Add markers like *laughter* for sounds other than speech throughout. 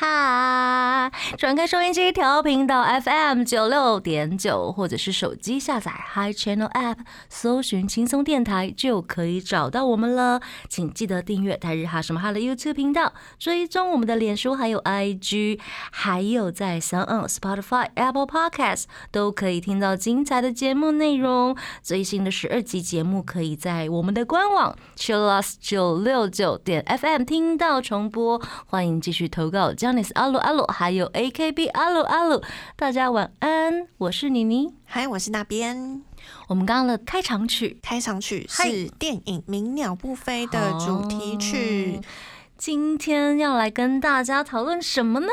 哈，转开收音机调频到 FM 九六点九，或者是手机下载 Hi Channel App，搜寻轻松电台就可以找到我们了。请记得订阅台日哈什么哈的 YouTube 频道，追踪我们的脸书还有 IG，还有在 Sound Spotify、Apple Podcast 都可以听到精彩的节目内容。最新的十二集节目可以在我们的官网 Chillus 九六九点 FM 听到重播。欢迎继续投稿 e 阿鲁阿鲁，还有 AKB 阿鲁阿鲁。大家晚安，我是妮妮。嗨，我是那边。我们刚刚的开场曲，开场曲是电影《鸣鸟不飞》的主题曲哦。今天要来跟大家讨论什么呢？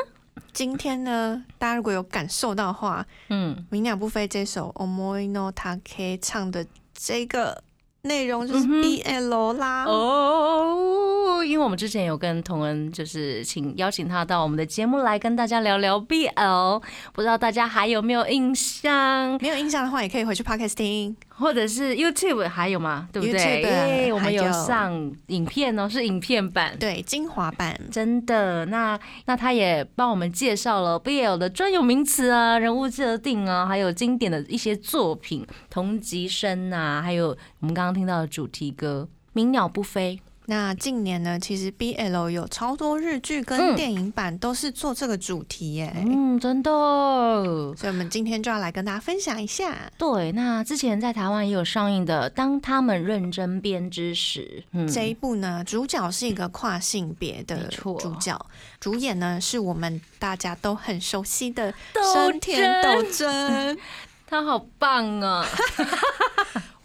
今天呢，大家如果有感受到的话，嗯，《鸣鸟不飞》这首 Omoi no Take 唱的这个内容就是 BL 啦。哦，因为我们之前有跟童恩，就是请邀请他到我们的节目来跟大家聊聊 BL，不知道大家还有没有印象，没有印象的话，也可以回去 Podcast 听。或者是 YouTube 还有吗？对不对我们有上影片哦，是影片版。对，精华版。真的，那那他也帮我们介绍了 BL 的专有名词啊、人物设定啊，还有经典的一些作品，同级生啊，还有我们刚刚听到的主题歌《鸣鸟不飞》。那近年呢，其实 BL 有超多日剧嗯跟电影版都是做这个主题耶。嗯，真的。所以，我们今天就要来跟大家分享一下。对，那之前在台湾也有上映的《当他们认真编织时》，嗯，这一部呢，主角是一个跨性别的主角，主演呢是我们大家都很熟悉的生田斗真。*laughs* 他好棒啊，*laughs* *laughs*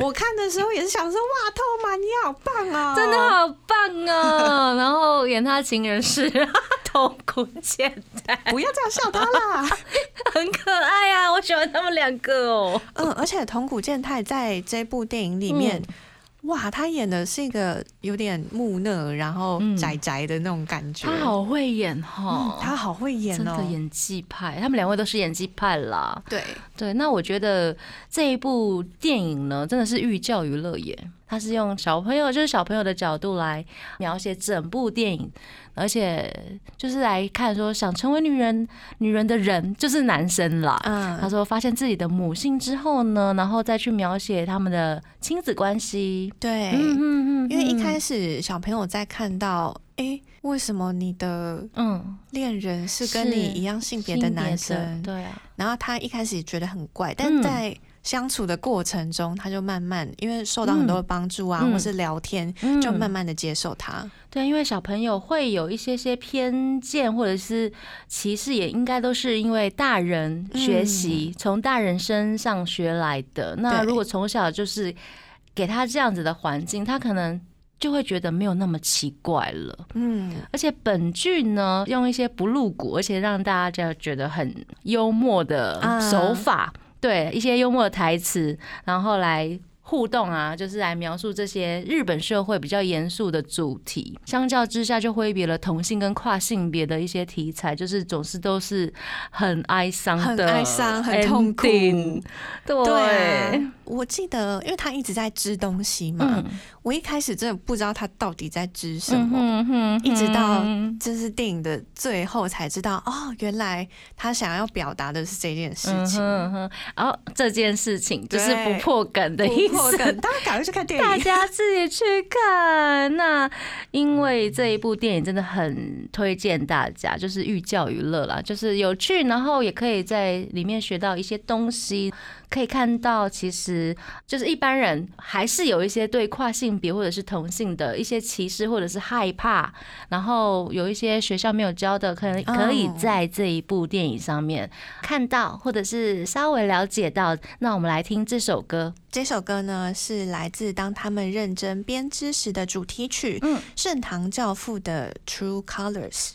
我看的时候也是想说，哇，透马你好棒哦，真的好棒啊！*laughs* 然后演他情人是头骨健太，不要这样笑他啦。*laughs* 很可爱啊，我喜欢他们两个哦。嗯，而且桐谷健太在这部电影里面。嗯哇，他演的是一个有点木讷，然后嗯宅宅的那种感觉。他好会演嗯哈，他好会演哦真的。演技派，他们两位都是演技派啦。对，对，那我觉得这一部电影呢，真的是寓教于乐耶。它是用小朋友，就是小朋友的角度来描写整部电影，而且就是来看说想成为女人，女人的人就是男生啦。嗯他嗯，说发现自己的母性之后呢，然后再去描写他们的亲子关系。对，嗯嗯因为一开始，小朋友在看到，哎、为什么你的嗯，恋人是跟你一样性别的男生？对啊，然后他一开始觉得很怪，嗯但在相处的过程中，他就慢慢因为受到很多的帮助啊，嗯或是聊天，嗯就慢慢的接受他。对，因为小朋友会有一些些偏见或者是歧视，也应该都是因为大人学习从、大人身上学来的。那如果从小就是给他这样子的环境，他可能就会觉得没有那么奇怪了。嗯，而且本剧呢，用一些不露骨，而且让大家觉得很幽默的啊手法，对一些幽默的台词，然后来。互动啊，就是来描述这些日本社会比较严肃的主题。相较之下，就挥别了同性跟跨性别的一些题材，就是总是都是很哀伤的，很哀伤很痛苦对，我记得，因为他一直在织东西嘛，嗯，我一开始真的不知道他到底在织什么。嗯哼一直到嗯这是电影的最后才知道，哦，原来他想要表达的是这件事情。嗯哼，然后这件事情就是不破梗的意思。不破梗，*laughs* 大家赶快去看电影大。家自己去看。那因为这一部电影真的很推荐大家，就是寓教于乐啦，就是有趣，然后也可以在里面学到一些东西。可以看到，其实就是一般人还是有一些对跨性别或者是同性的一些歧视或者是害怕，然后有一些学校没有教的，可能可以哦在这一部电影上面看到，或者是稍微了解到。那我们来听这首歌。这首歌呢是来自当他们认真编织时的主题曲，嗯盛唐教父的《True Colors》。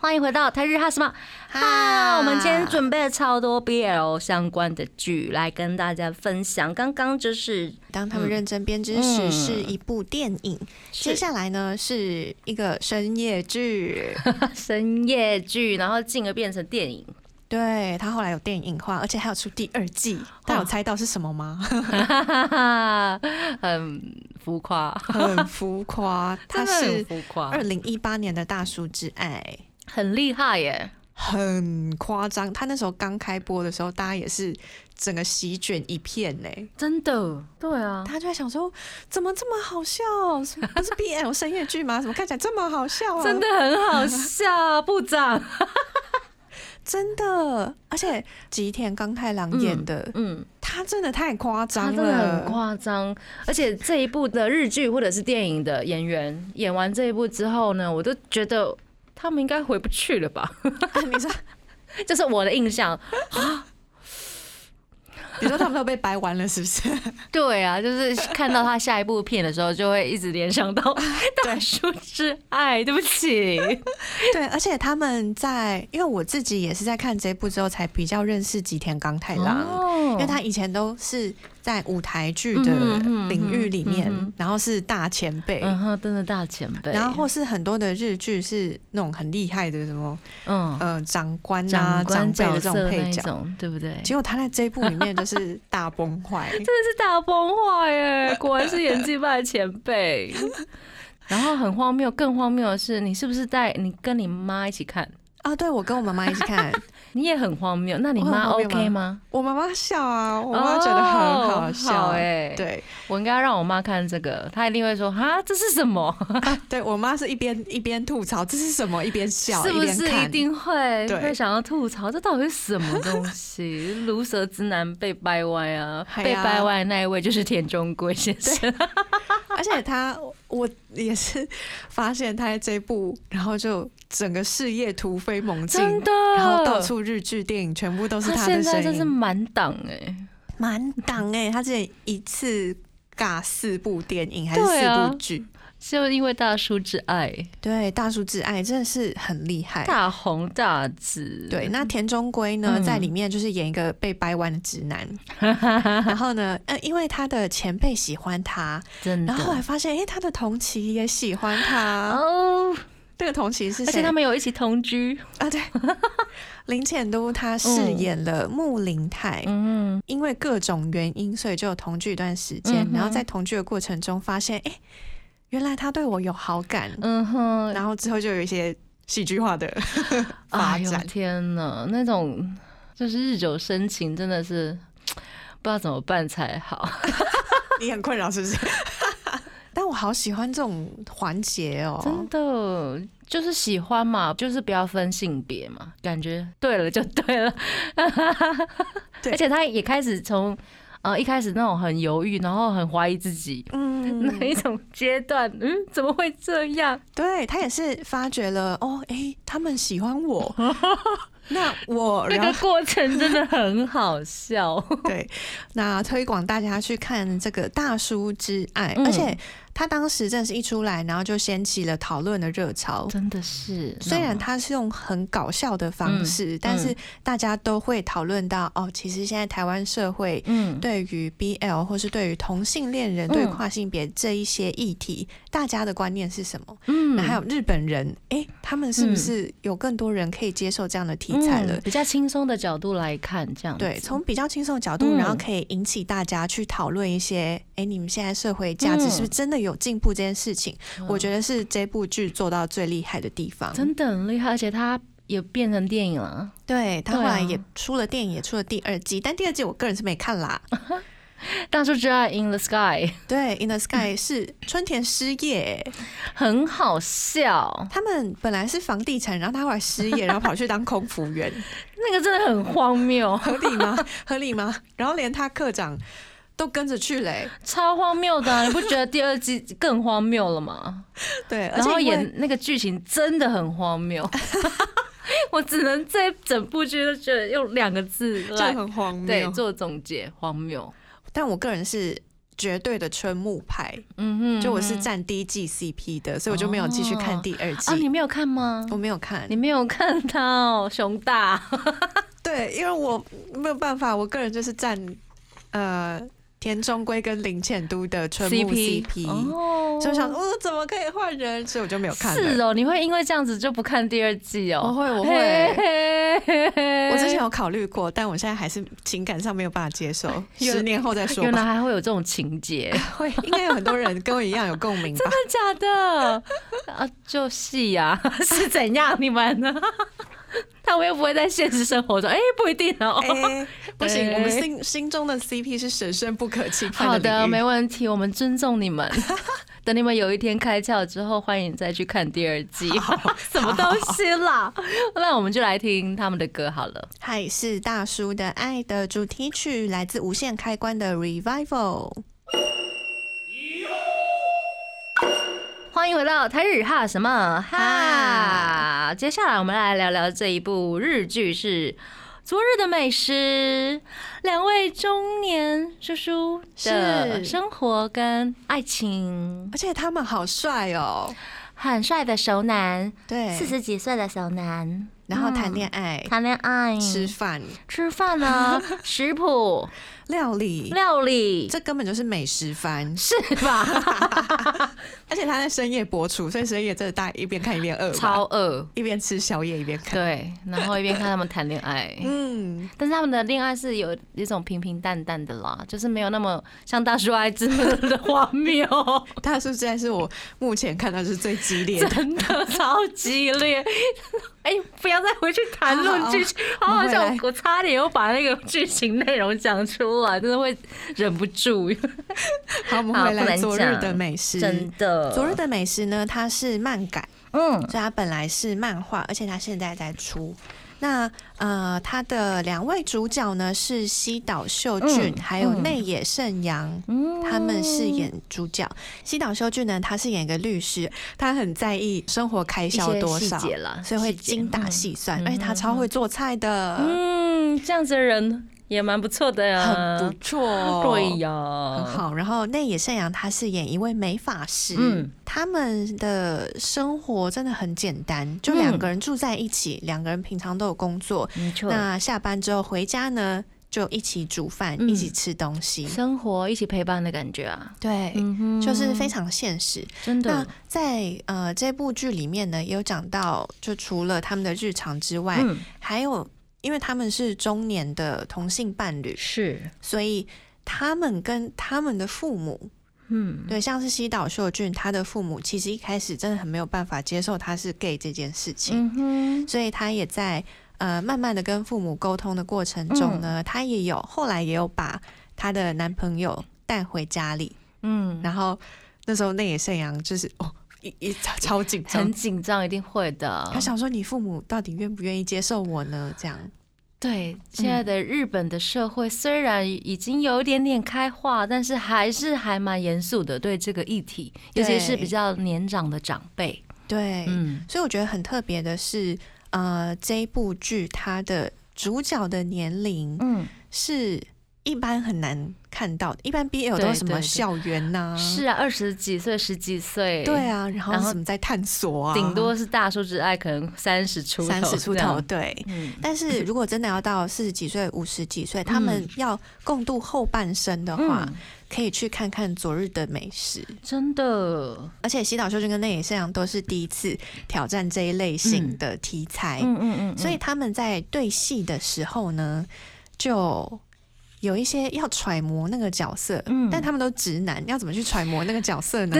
欢迎回到台日哈什么哈？我们今天准备了超多 BL 相关的剧来跟大家分享。刚刚就是当他们认真编织时是一部电影，接下来呢是一个深夜剧，*laughs* 深夜剧，然后进而变成电影。对他后来有电影化，而且还有出第二季。大家有猜到是什么吗？*laughs* 很浮夸，很浮夸。它 *laughs* 真的很是二，零一八年的《大叔之爱》。很厉害耶！很夸张，他那时候刚开播的时候，大家也是整个席卷一片呢。真的，对啊，他就在想说，怎么这么好笑？*laughs* 不是 BL 深夜剧吗？怎么看起来这么好笑啊？真的很好笑，部长。*laughs* 真的，而且吉田刚太郎演的，嗯，他真的太夸他张了，真的很夸张，而且这一部的日剧或者是电影的演员演完这一部之后呢，我都觉得他们应该回不去了吧？啊 *laughs* 你说，*laughs* 这是我的印象啊。你说他们都被掰完了，是不是？*laughs* 对啊，就是看到他下一部片的时候，就会一直联想到《大叔之爱》。对不起，对，而且他们在，因为我自己也是在看这部之后才比较认识吉田刚太郎。哦因为他以前都是在舞台剧的领域里面，然后是大前辈，嗯哼，真的大前辈，然后或是很多的日剧是那种很厉害的什么嗯，呃长官啊、长辈的这种配角，种，对不对？结果他在这一部里面就是大崩坏。*laughs* 真的是大崩坏耶！果然是演技派的前辈。*laughs* 然后很荒谬，更荒谬的是，你是不是在你跟你妈一起看？啊，对，我跟我妈妈一起看，你也很荒谬，那你妈 OK 吗？我妈妈笑啊，我妈觉得很好笑。哎、对，我应该让我妈看这个，她一定会说哈，这是什么？对我妈是一边一边吐槽这是什么，一边笑，是不是一。定会对会想要吐槽？这到底是什么东西？*laughs* 毒舌之男被掰歪啊！被掰歪的那一位就是田中圭先生。*laughs* 而且他，我也是发现他在这一部，然后就整个事业突飞猛进，真的，然后到处日剧、电影全部都是他他的现在真是，满档哎，满档哎！他之前一次尬四部电影还是四部剧，就因为大叔之爱对，大叔之爱真的是很厉害。大红大紫。对，那田中圭呢，嗯在里面就是演一个被掰弯的直男，*laughs* 然后呢，呃，因为他的前辈喜欢他，真然后后来发现，哎、他的同期也喜欢他。哦，这个同期是谁？而且他们有一起同居。啊，对，*laughs* 林浅都他饰演了木林泰，嗯，因为各种原因，所以就有同居一段时间，嗯然后在同居的过程中发现，哎、原来他对我有好感，嗯哼，然后之后就有一些戏剧化的 *laughs* 发展。天哪，那种就是日久生情，真的是不知道怎么办才好。*laughs* 你很困扰是不是？*laughs* 但我好喜欢这种环节哦，真的就是喜欢嘛，就是不要分性别嘛，感觉对了就对了。对而且他也开始从呃一开始那种很犹豫，然后很怀疑自己。嗯，*laughs* 那一种阶段，嗯，怎么会这样？对他也是发觉了哦，哎、他们喜欢我，*laughs* 那我那个过程真的很好笑。*laughs* 对，那推广大家去看这个《大叔之爱》嗯而且他当时正是一出来，然后就掀起了讨论的热潮。真的是，虽然他是用很搞笑的方式，但是大家都会讨论到哦，其实现在台湾社会嗯，对于 BL 或是对于同性恋人、嗯。对跨性别这一些议题，大家的观念是什么？嗯。那还有日本人，哎，他们是不是有更多人可以接受这样的题材了？嗯比较轻松的角度来看，这样对，从比较轻松的角度，嗯。然后可以引起大家去讨论一些，哎，你们现在社会价值嗯。是不是真的有进步这件事情？我觉得是这部剧做到最厉害的地方。真的很厉害，而且它也变成电影了。对他后来也出了电影，也出了第二季，但第二季我个人是没看啦。*laughs* 大叔之爱 In the Sky *laughs* 对，《In the Sky》*laughs* 是春田失业，很好笑，他们本来是房地产，然后他后来失业，然后跑去当空服员，那个真的很荒谬，合理吗？合理吗？然后连他课长都跟着去嘞、超荒谬的啊、你不觉得第二季更荒谬了吗？*laughs* 对，然后演那个剧情真的很荒谬，*laughs* 我只能这整部剧都觉得用两个字就来很荒谬对谬。做总结，荒谬。但我个人是绝对的春木派，嗯哼，就我是嗯哼站第一季 CP 的，所以我就没有继续看第二季。啊，你没有看吗？我没有看你，没有看到 *laughs* 熊大，对，因为我没有办法，我个人就是站呃田中圭跟林浅都的春木 CP，, 哦，所以我想，哦，怎么可以换人？所以我就没有看。是哦，你会因为这样子就不看第二季哦？我会我会我之前有考虑过，但我现在还是情感上没有办法接受，*laughs* 十年后再说原来吧。还会有这种情节，*laughs* 会，应该有很多人跟我一样有共鸣吧？*laughs* 真的假的？啊，就戏呀、是怎样？你们呢？*laughs* 他们又不会在现实生活中，*laughs* 哎、不一定哦。哎、不行，哎我们心心中的 CP 是神圣不可侵犯好的，的领域没问题，我们尊重你们。*laughs* 等你们有一天开窍之后，欢迎再去看第二季。什么东西啦？那我们就来听他们的歌好了。嗨，是大叔的爱的主题曲，来自无限开关的 Revival。欢迎回到台日哈什么？哈？接下来我们来聊聊这一部日剧是《昨日的美食》，两位中年叔叔的是。生活跟爱情，而且他们好帅哦，很帅的熟男，对，四十几岁的熟男，然后谈恋爱、谈恋爱、吃饭、吃饭呢，*laughs* 食谱、料理，料理，这根本就是美食番。是吧？*laughs* 而且他在深夜播出，所以深夜真的大家一边看一边饿，超饿，一边吃宵夜一边看。对，然后一边看他们谈恋爱。*laughs* 嗯，但是他们的恋爱是有一种平平淡淡的啦，就是没有那么像大叔爱之的荒谬，*laughs* 大叔现在是我目前看到是最激烈的。真的超激烈。哎、不要再回去谈论剧情，好好好笑我！我差点又把那个剧情内容讲出来，真的会忍不住。*laughs* 好，我们回来昨日的美食。真的，昨日的美食呢，它是漫改，嗯所以它本来是漫画，而且它现在在出。那呃，他的两位主角呢是西岛秀俊、嗯还有嗯。内野圣阳。嗯。他们饰演主角，西岛秀俊呢，他是演一个律师，他很在意生活开销多少所以会精打嗯细算，嗯。而且他超会做菜的，嗯，这样子的人也蛮不错的呀，很不错，对呀，很好。然后内野圣阳他是演一位美法师，嗯。他们的生活真的很简单，就嗯两个人住在一起，两个人平常都有工作，没错。那下班之后回家呢，就一起煮饭，嗯。一起吃东西，生活一起陪伴的感觉啊，对。嗯就是非常现实。那真的，在呃这部剧里面呢，也有讲到，就除了他们的日常之外，嗯，还有因为他们是中年的同性伴侣，是，所以他们跟他们的父母，嗯，对，像是西岛秀俊，他的父母其实一开始真的很没有办法接受他是 gay 这件事情，嗯哼，所以他也在呃慢慢的跟父母沟通的过程中嗯。呢，他也有后来也有把他的男朋友带回家里，嗯，然后那时候内野圣阳就是哦超超紧张很，紧张，一定会的。他想说你父母到底愿不愿意接受我呢？这样对现在的日本的社会，虽然已经有一点点开化，但是还是还蛮严肃的对这个议题，尤其是比较年长的长辈。对，嗯，所以我觉得很特别的是，呃，这一部剧它的主角的年龄嗯，是一般很难看到的，一般 BL 都是什么校园呐、是啊，二十几岁、十几岁，对，啊，然后什么在探索啊，顶多是大叔之爱，可能三十出头，三十出头，。对。嗯，但是如果真的要到四十几岁、五十几岁，他们要共度后半生的话，嗯。可以去看看《昨日的美食》。真的，而且西岛秀俊跟内野圣阳都是第一次挑战这一类型的题材，嗯嗯嗯，所以他们在对戏的时候呢，就有一些要揣摩那个角色，嗯但他们都直男，要怎么去揣摩那个角色呢？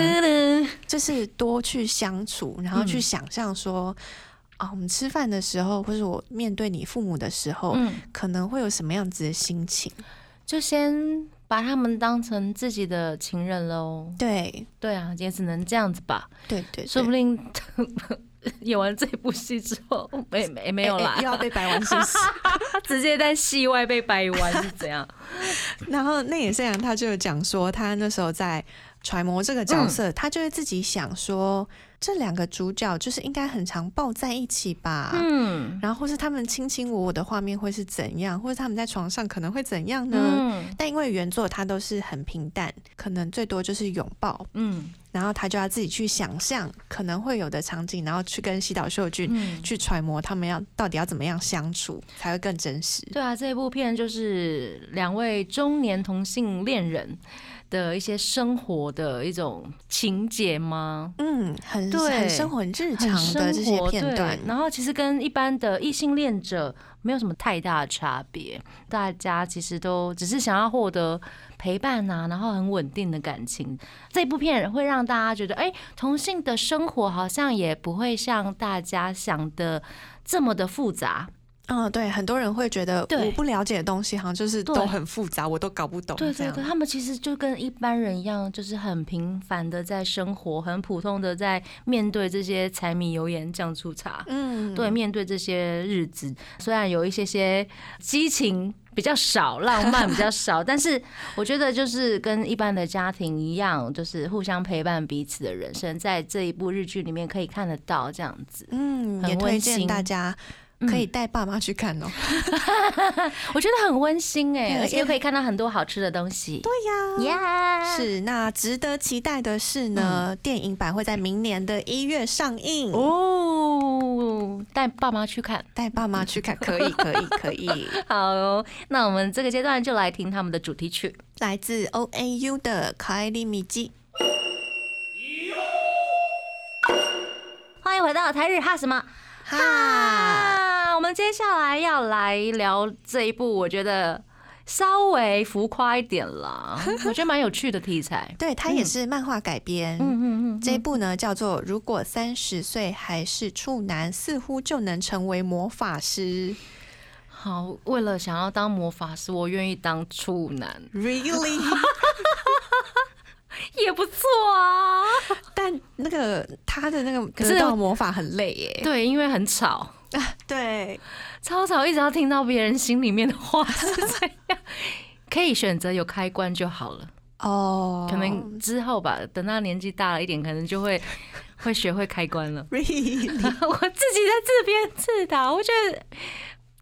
就是多去相处，然后去嗯想象说，啊，我们吃饭的时候，或者我面对你父母的时候，嗯，可能会有什么样子的心情？就先把他们当成自己的情人喽。对，对啊，也只能这样子吧，对对对，说不定 *laughs* *laughs* 演完这部戏之后，没没没有啦又要被掰弯是不是？他 *laughs* 直接在戏外被掰弯是怎样？*laughs* 然后内野圣阳他就有讲说，他那时候在揣摩这个角色，他就会自己想说，这两个主角就是应该很常抱在一起吧。嗯然后或是他们卿卿我我的画面会是怎样，或者他们在床上可能会怎样呢？嗯但因为原作它都是很平淡，可能最多就是拥抱，嗯然后他就要自己去想象可能会有的场景，然后去跟西岛秀俊嗯，去揣摩他们要到底要怎么样相处才会更真实。对啊，这部片就是两位中年同性恋人的一些生活的一种情节吗？嗯，很对很生活很日常的这些片段对，然后其实跟一般的异性恋者没有什么太大的差别，大家其实都只是想要获得陪伴呐、然后很稳定的感情。这部片会让大家觉得，哎，同性的生活好像也不会像大家想的这么的复杂。嗯，对，很多人会觉得我不了解的东西好像就是都很复杂，我都搞不懂。对对对，他们其实就跟一般人一样，就是很平凡的在生活，很普通的在面对这些柴米油盐酱醋茶。嗯，对，面对这些日子，虽然有一些些激情比较少，浪漫比较少，*laughs* 但是我觉得就是跟一般的家庭一样，就是互相陪伴彼此的人生，在这一部日剧里面可以看得到这样子。嗯，很也推荐大家可以带爸妈去看哦。*laughs* 我觉得很温馨哎、对而且又可以看到很多好吃的东西。对呀，呀，是，那值得期待的是呢，电影版会在明年的一月上映。哦，带爸妈去看。带爸妈去看，可以，*laughs* 可以，可以。好哦，那我们这个阶段就来听他们的主题曲。来自 O A U 的《卡伊利米基》。欢迎回到台日哈什么哈，哈？我们接下来要来聊这一部，我觉得稍微浮夸一点啦，*laughs* 我觉得蛮有趣的题材。对，它也是漫画改编。嗯嗯嗯，这一部呢叫做《如果三十岁还是处男，似乎就能成为魔法师好，为了想要当魔法师，我愿意当处男，》，Really？*laughs* 也不错啊。但那个他的那个可是得到魔法很累耶。对，因为很吵，*laughs* 对，超吵，一直要听到别人心里面的话是这样。可以选择有开关就好了。哦，可能之后吧，等他年纪大了一点，可能就会 *laughs* 会学会开关了。*laughs* 我自己在自编自导，我觉得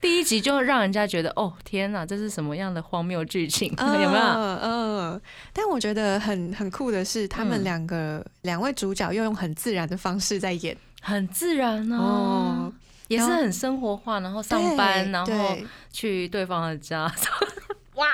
第一集就让人家觉得，哦天哪，这是什么样的荒谬剧情？有没有？嗯嗯，但我觉得很很酷的是，他们嗯两个两位主角又用很自然的方式在演很自然哦哦，也是很生活化，然后上班，然后对。去对方的家，*laughs* 哇，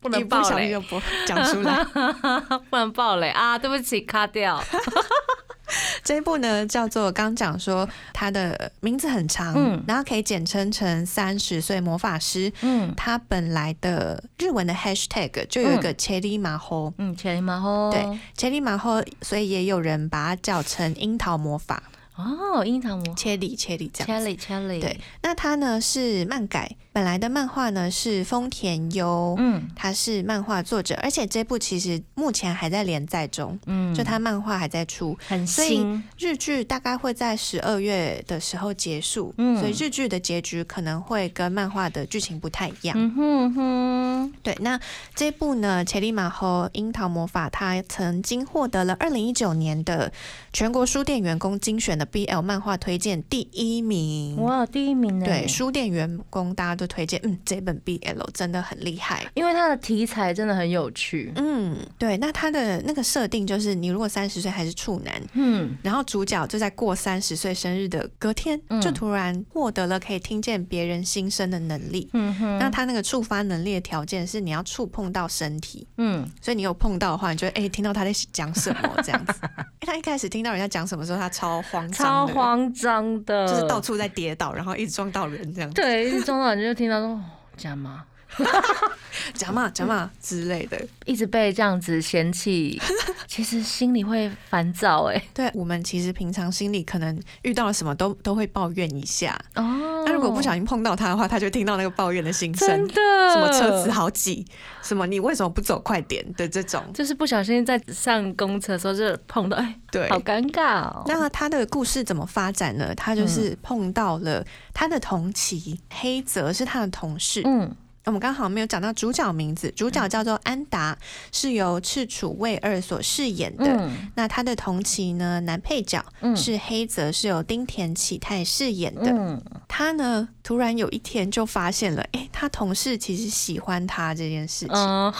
不能爆雷。不讲出来。*laughs* 不能爆雷。啊！对不起，卡掉。*laughs* 这一部呢叫做刚讲说它的名字很长，嗯。然后可以简称成三十岁魔法师。嗯。它本来的日文的 hashtag 就有一个切里马猴，嗯，切里马猴，对切里马猴，所以也有人把它叫成樱桃魔法，哦，樱桃魔，切里切里这样子。切里切里，对，那它呢是漫改，本来的漫画呢是丰田优，嗯。他是漫画作者，而且这部其实目前还在连载中，嗯，就他漫画还在出。很所以新，日剧大概会在十二月的时候结束，嗯。所以日剧的结局可能会跟漫画的剧情不太一样。嗯哼哼，对，那这部呢，《切里马和樱桃魔法》，它曾经获得了二零一九年的全国书店员工精选的 BL 漫画推荐第一名。哇，第一名呢？对，书店员工大家都推荐，嗯，这本 BL 真的很厉害。因为它的题材真的很有趣。嗯，对，那它的那个设定就是，你如果三十岁还是处男，嗯，然后主角就在过三十岁生日的隔天，嗯就突然获得了可以听见别人心声的能力。嗯哼，那他那个触发能力的条件是你要触碰到身体，嗯，所以你有碰到的话，你就会哎、听到他在讲什么这样子。*laughs* 因为他一开始听到人家讲什么时候，他超慌超张的，慌张的，就是到处在跌倒，然后一直撞到人这样子，对，一直撞到人就听到说哦讲嘛，*laughs* 讲嘛讲嘛之类的。一直被这样子嫌弃，*laughs* 其实心里会烦躁哎。对我们其实平常心里可能遇到了什么都都会抱怨一下，哦，那如果不小心碰到他的话，他就听到那个抱怨的心声真。的什么车子好挤，什么你为什么不走快点的这种，就是不小心在上公车的时候就碰到，哎，对。好尴尬哦。那他的故事怎么发展呢？他就是碰到了他的同期黑泽是他的同事，嗯我们刚好没有讲到主角名字，主角叫做安达，是由赤楚卫二所饰演的。嗯。那他的同期呢，男配角嗯。是黑泽，是由丁田启泰饰演的。嗯，他呢，突然有一天就发现了，诶，他同事其实喜欢他这件事情，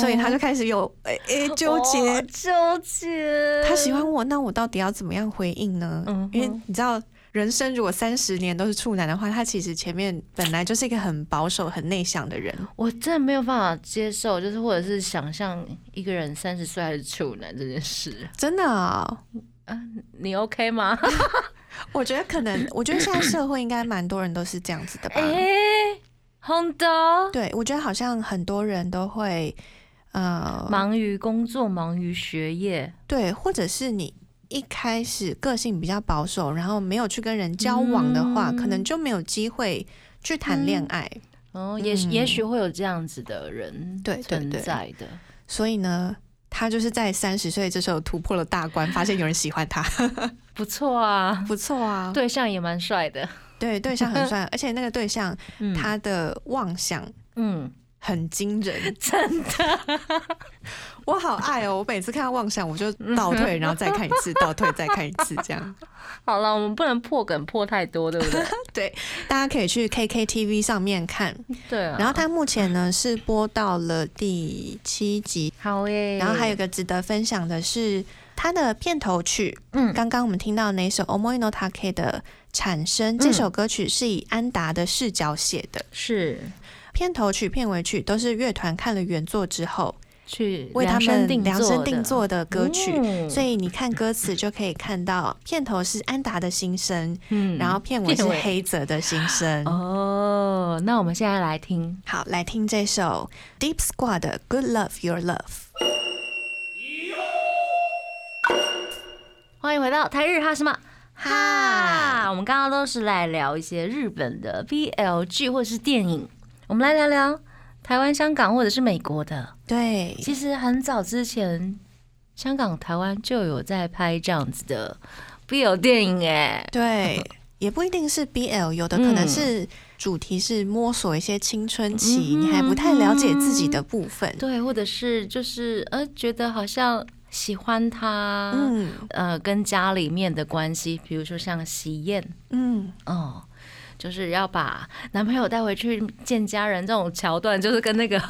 所以他就开始有诶诶纠结。哦，纠结，他喜欢我，那我到底要怎么样回应呢？嗯因为你知道，人生如果三十年都是处男的话，他其实前面本来就是一个很保守、很内向的人。我真的没有办法接受，就是或者是想象一个人三十岁还是处男这件事，真的啊、你 OK 吗？*laughs* 我觉得可能，我觉得现在社会应该蛮多人都是这样子的吧。哎，红的，对，我觉得好像很多人都会，呃，忙于工作，忙于学业，对，或者是你一开始个性比较保守，然后没有去跟人交往的话，嗯可能就没有机会去谈恋爱。哦，也嗯也许会有这样子的人对对存在的。所以呢，他就是在三十岁这时候突破了大关，发现有人喜欢他，*laughs* 不错啊，*laughs* 不错啊。对象也蛮帅的。对，对象很帅，而且那个对象 *laughs* 嗯他的妄想嗯，很惊人，真的，我好爱哦！我每次看到妄想，我就倒退，然后再看一次，*laughs* 倒退再看一次，这样。好了，我们不能破梗破太多，对不对？*laughs* 对大家可以去 KKTV 上面看，对啊。然后它目前呢是播到了第七集，好耶，然后还有一个值得分享的是它的片头曲，嗯刚刚我们听到那首《Omoi no Take》的产生，嗯这首歌曲是以安达的视角写的，是片头曲、片尾曲都是乐团看了原作之后去为他们量身定做的歌曲。嗯所以你看歌词就可以看到，片头是安达的心声，嗯然后片尾是黑泽的心声。哦，那我们现在来听，好，来听这首 Deep Squad 的《Good Love Your Love》。欢迎回到台日哈什么哈哈？我们刚刚都是来聊一些日本的 BLG 或者是电影，我们来聊聊台湾、香港或者是美国的。对，其实很早之前，香港、台湾就有在拍这样子的 BL 电影，哎，对，*laughs* 也不一定是 BL，有的可能嗯。是主题是摸索一些青春期，嗯你还不太了解自己的部分。对，或者是就是呃，觉得好像喜欢他，嗯。呃，跟家里面的关系，比如说像喜宴，嗯，哦。就是要把男朋友带回去见家人这种桥段，就是跟那个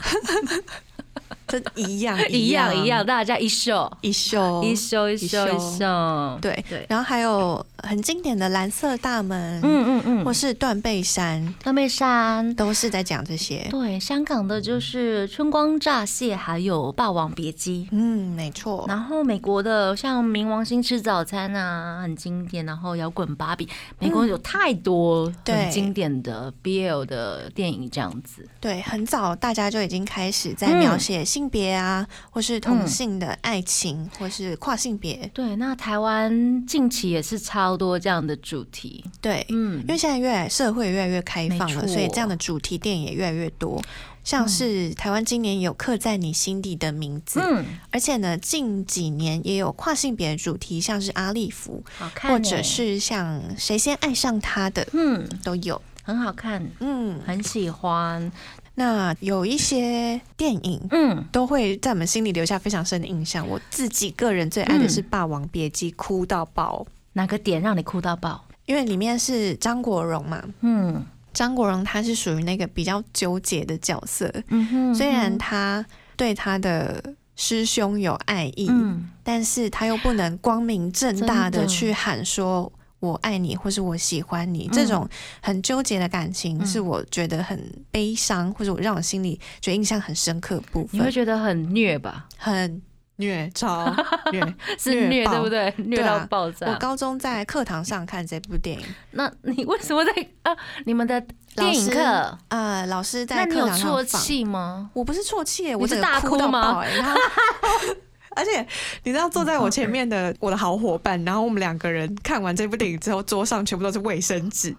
这一样 *laughs* 一样一样，，大家一秀一秀一秀一秀一一秀秀，对对，然后还有很经典的蓝色大门，嗯嗯嗯，或是断背山，断背山，都是在讲这些。对，香港的就是春光乍泄，还有霸王别姬。嗯，没错。然后美国的像冥王星吃早餐啊，很经典。然后摇滚芭比，美国有太多很对经典的 BL 的电影这样子。对，很早大家就已经开始在嗯。描写性别啊，或是同性的爱情，或是跨性别。对，那台湾近期也是超多这样的主题。对，嗯因为现在越来社会越来越开放了，所以这样的主题电影也越来越多。像是台湾今年有刻在你心底的名字，嗯，而且呢，近几年也有跨性别主题，像是阿利福，好看欸，或者是像谁先爱上他的嗯，都有。很好看，嗯，很喜欢。那有一些电影嗯，都会在我们心里留下非常深的印象。我自己个人最爱的是嗯《霸王别姬》，哭到爆，哪个点让你哭到爆？因为里面是张国荣嘛。嗯张国荣他是属于那个比较纠结的角色，嗯哼虽然他对他的师兄有爱意，嗯但是他又不能光明正大的去喊说。我爱你，或是我喜欢你，嗯这种很纠结的感情，嗯是我觉得很悲伤，或者我让我心里觉得印象很深刻部分你会分，觉得很虐吧？很虐，超 *laughs* 虐。是虐对不对？虐到对啊我。高中在课堂上看这部电影，那你为什么在啊？你们的电影课，呃，老师在那你有课堂上啜放，气吗？我不是啜泣耶，我是大哭吗。*laughs* 而且你知道坐在我前面的我的好伙伴，然后我们两个人看完这部电影之后，桌上全部都是卫生纸，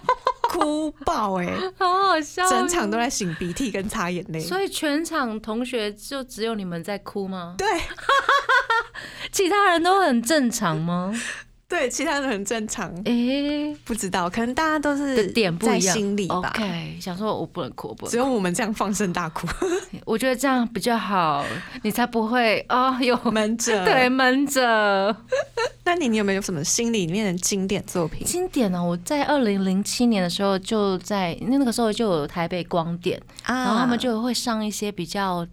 *laughs* 哭爆哎、好好笑哦整场都在擤鼻涕跟擦眼泪。所以全场同学就只有你们在哭吗？对 *laughs* 其他人都很正常吗？对，其他的很正常。诶、不知道，可能大家都是点不一样，心里吧。OK，想说我不能哭，不只能哭，有我们这样放声大哭，*laughs* 我觉得这样比较好，你才不会哦、有闷着。*laughs* 对，闷着。*laughs* 那你你有没有什么心里面的经典作品？经典呢、我在二零零七年的时候就在那个时候就有台北光点，啊然后他们就会上一些比较，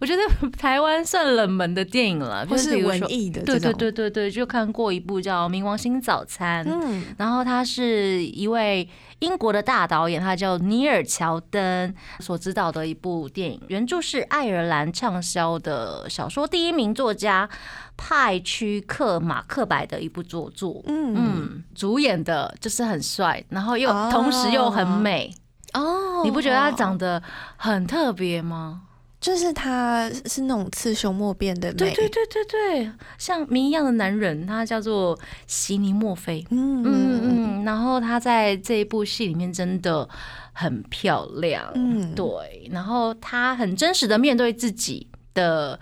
我觉得台湾算冷门的电影了，或就是文艺的对对，对对对，就看过一部叫《冥王星早餐》，嗯，然后他是一位英国的大导演，他叫尼尔·乔登所指导的一部电影，原著是爱尔兰畅销的小说第一名作家派屈克·马克白的一部作作。嗯。嗯，主演的就是很帅，然后又哦同时又很美，哦。你不觉得他长得很特别吗？就是他是那种雌雄莫辨的美？对对对对对，像谜一样的男人，他叫做席尼·莫菲。嗯嗯嗯，然后他在这一部戏里面真的很漂亮，嗯对，然后他很真实的面对自己的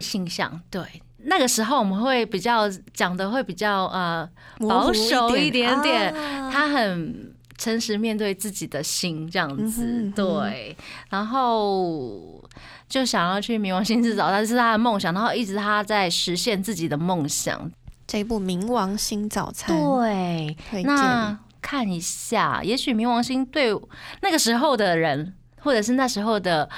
形象，对。那个时候我们会比较讲的会比较呃保守一点点，他很诚实面对自己的心这样子，对，然后就想要去冥王星制造，*laughs* 但是他的梦想，然后一直他在实现自己的梦想，这一部《冥王星早餐》对，那看一下，也许冥王星对那个时候的人，或者是那时候的，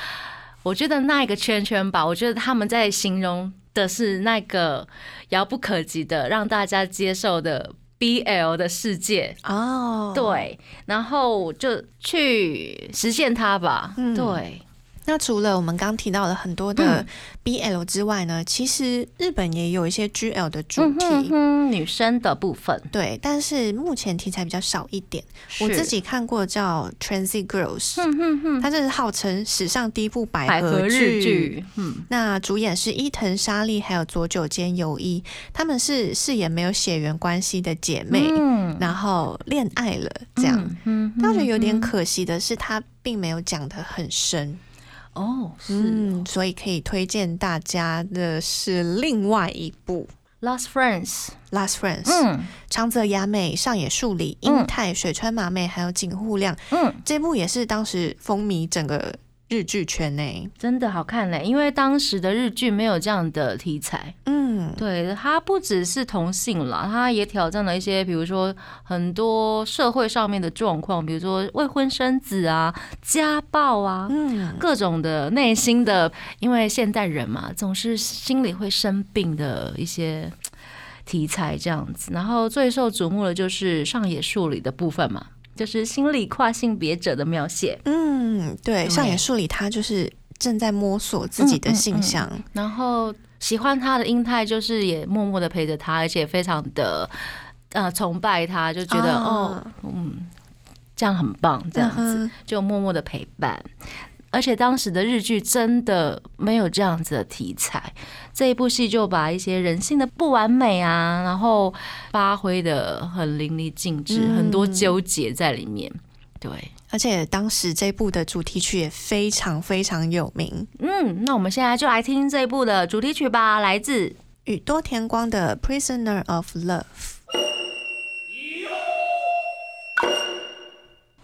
我觉得那一个圈圈吧，我觉得他们在形容的是那个遥不可及的，让大家接受的 BL 的世界。哦，。对，然后就去实现它吧。嗯对，那除了我们刚提到了很多的嗯。BL 之外呢，其实日本也有一些 GL 的主嗯题。哼哼，女生的部分，对，但是目前题材比较少一点。我自己看过叫《Transit Girls》，嗯哼哼，它这是号称史上第一部百百合合日剧，嗯，那主演是伊藤沙莉还有佐久间由一，他们是饰演没有血缘关系的姐妹，嗯。然后恋爱了这样。嗯，但我觉得有点嗯可惜的是，它并没有讲得很深，哦，是嗯，所以可以推荐大家的是另外一部 Last Friends，《Last Friends》，嗯。长泽雅美、上野树里、嗯。英泰、水川麻美还有井户亮，嗯，这部也是当时风靡整个日剧圈呢。真的好看嘞，因为当时的日剧没有这样的题材，嗯，对，它不只是同性啦，它也挑战了一些，比如说很多社会上面的状况，比如说未婚生子啊、家暴啊。嗯，各种的内心的，因为现代人嘛，总是心里会生病的一些题材这样子。然后最受瞩目的就是上野树里的部分嘛，就是心理跨性别者的描写。嗯，对，对。上野树里他就是正在摸索自己的性向，然后喜欢他的英泰就是也默默的陪着他，而且非常的呃崇拜他，就觉得、啊。哦，嗯，这样很棒，这样子、嗯就默默的陪伴。而且当时的日剧真的没有这样子的题材，这一部戏就把一些人性的不完美啊，然后发挥的很淋漓尽致，嗯很多纠结在里面。对，而且当时这部的主题曲也非常非常有名，嗯，那我们现在就来听这一部的主题曲吧，来自宇多田光的《Prisoner of Love》。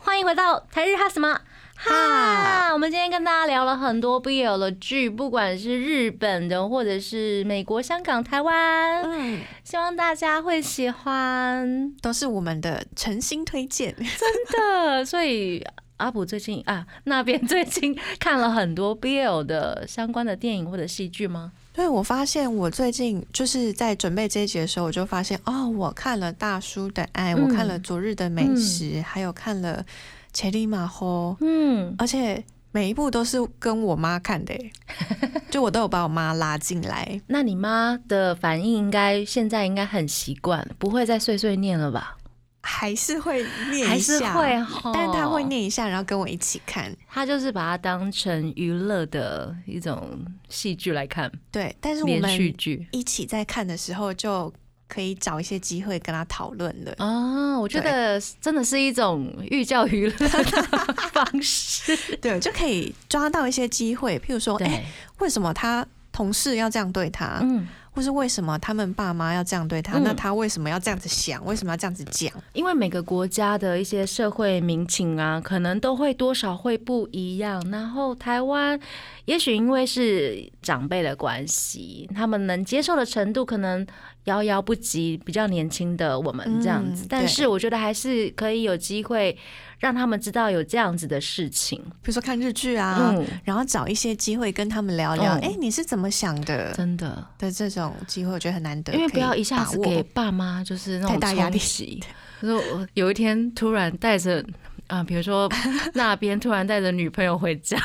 欢迎回到台日哈什么哈？我们今天跟大家聊了很多 BL 的剧，不管是日本的，或者是美国、香港、台湾，嗯，希望大家会喜欢。都是我们的诚心推荐。真的，所以阿普最近啊，那边最近看了很多 BL 的相关的电影或者戏剧吗？对，我发现我最近就是在准备这一集的时候，我就发现哦，我看了《大叔的爱》嗯我看了《昨日的美食》还有看了《切里马吼》，嗯，而且每一部都是跟我妈看的耶，*laughs* 就我都有把我妈拉进来。那你妈的反应应该现在应该很习惯，不会再碎碎念了吧？还是会念还一下，是会，吼但是他会念一下，然后跟我一起看。他就是把它当成娱乐的一种戏剧来看，对，但是我连续们剧一起在看的时候，就可以找一些机会跟他讨论了。啊，我觉得真的是一种寓教于乐的方式。*laughs* 对，就可以抓到一些机会，譬如说，哎、对，为什么他同事要这样对他？嗯，或是为什么他们爸妈要这样对他，嗯那他为什么要这样子想，为什么要这样子讲？因为每个国家的一些社会民情啊，可能都会多少会不一样。然后台湾，也许因为是长辈的关系，他们能接受的程度可能遥遥不及比较年轻的我们这样子。嗯但是我觉得还是可以有机会让他们知道有这样子的事情。比如说看日剧啊，嗯，然后找一些机会跟他们聊聊，嗯哎、你是怎么想的？真的。的这种机会，我觉得很难得，因为不要一下子给爸妈就是那种太大压力冲击。就是我有一天突然带着啊，比如说那边突然带着女朋友回家，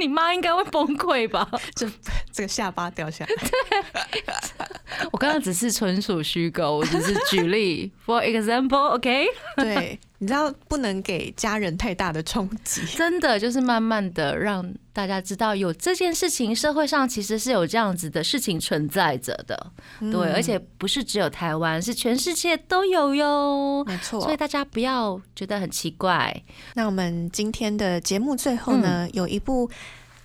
你妈应该会崩溃吧？*laughs* 就这这个下巴掉下来。*laughs* *laughs* 我刚刚只是纯属虚构，我只是举例，for example，OK？、对，你知道不能给家人太大的冲击。*laughs* 真的就是慢慢的让大家知道有这件事情，社会上其实是有这样子的事情存在着的，对，嗯而且不是只有台湾，是全世界都有哟。没错，所以大家不要觉得很奇怪，那我们今天的节目最后嗯。呢，有一部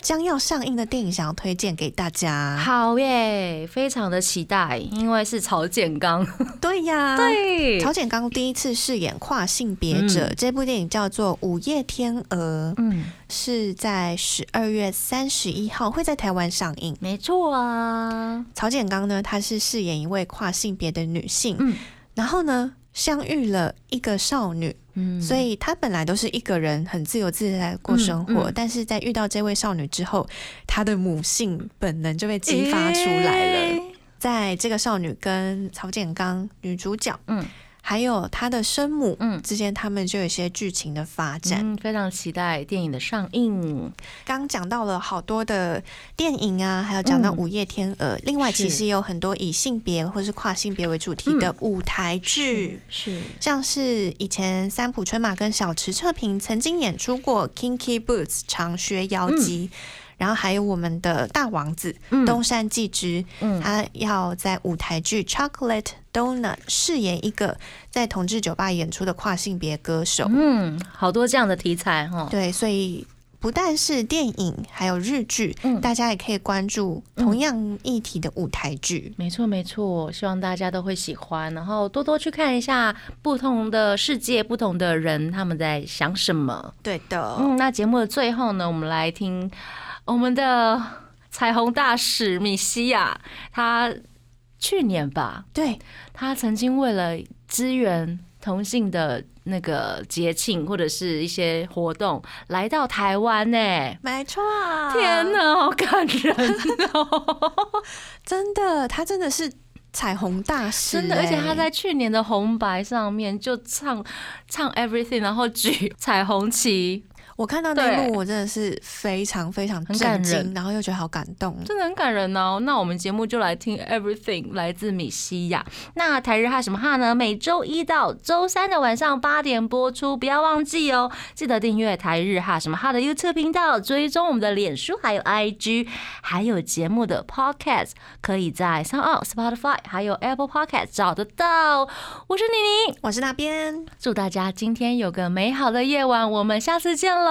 将要上映的电影想要推荐给大家。好耶，非常的期待，因为是曹建刚，*laughs* 对呀，。对曹建刚第一次饰演跨性别者，嗯这部电影叫做《午夜天鹅》，嗯，是在十二月三十一号会在台湾上映。没错啊，曹建刚呢，他是饰演一位跨性别的女性，嗯然后呢，相遇了一个少女，嗯，所以他本来都是一个人很自由自在地过生活，嗯嗯。但是在遇到这位少女之后，他的母性本能就被激发出来了。诶。在这个少女跟曹建刚女主角，嗯还有他的生母，嗯之间，他们就有一些剧情的发展。嗯，非常期待电影的上映。刚讲到了好多的电影啊，还有讲到嗯《午夜天鹅》另外其是实也有很多以性别或是跨性别为主题的舞台剧。是，像是以前三浦春马跟小池彻平曾经演出过《Kinky Boots》长靴妖姬，然后还有我们的大王子、嗯东山纪之，嗯他要在舞台剧《Chocolate Donut》饰演一个在同志酒吧演出的跨性别歌手。嗯，好多这样的题材哈。对，所以不但是电影，还有日剧，嗯大家也可以关注同样议题的舞台剧。没错，没错，希望大家都会喜欢，然后多多去看一下不同的世界、不同的人他们在想什么。对的，嗯，那节目的最后呢，我们来听我们的彩虹大使米西亚，他去年吧，对，他曾经为了支援同性的那个节庆或者是一些活动，来到台湾呢。没错。天，哪，好感人哦！*laughs* 真的，他真的是彩虹大使、真的，而且他欸在去年的红白上面就唱唱 Everything，然后举彩虹旗，我看到那一幕，我真的是非常非常很感震人惊，然后又觉得好感动。真的很感人哦。那我们节目就来听 Everything，来自米西亚。那台日哈什么哈呢？每周一到周三的晚上八点播出，不要忘记哦。记得订阅台日哈什么哈的 YouTube 频道，追踪我们的脸书还有 IG，还有节目的 Podcast，可以在 Sound、Spotify 还有 Apple Podcast 找得到。我是妮妮，我是那边，祝大家今天有个美好的夜晚，我们下次见喽，